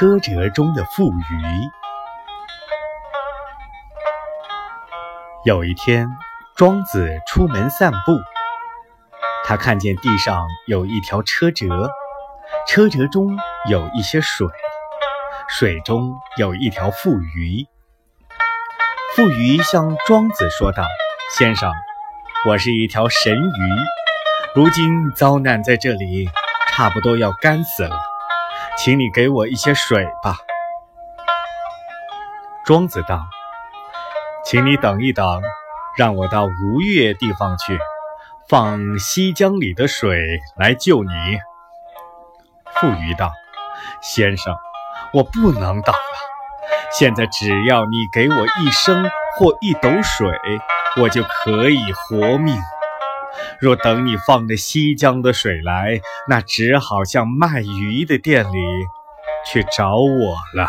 车辙中的富余。有一天，庄子出门散步，他看见地上有一条车辙，车辙中有一些水，水中有一条富鱼。富鱼向庄子说道：“先生，我是一条神鱼，如今遭难在这里，差不多要干死了。”请你给我一些水吧。庄子道：“请你等一等，让我到吴越地方去，放西江里的水来救你。”富余道：“先生，我不能等了。现在只要你给我一升或一斗水，我就可以活命。若等你放着西江的水来，那只好向卖鱼的店里去找我了。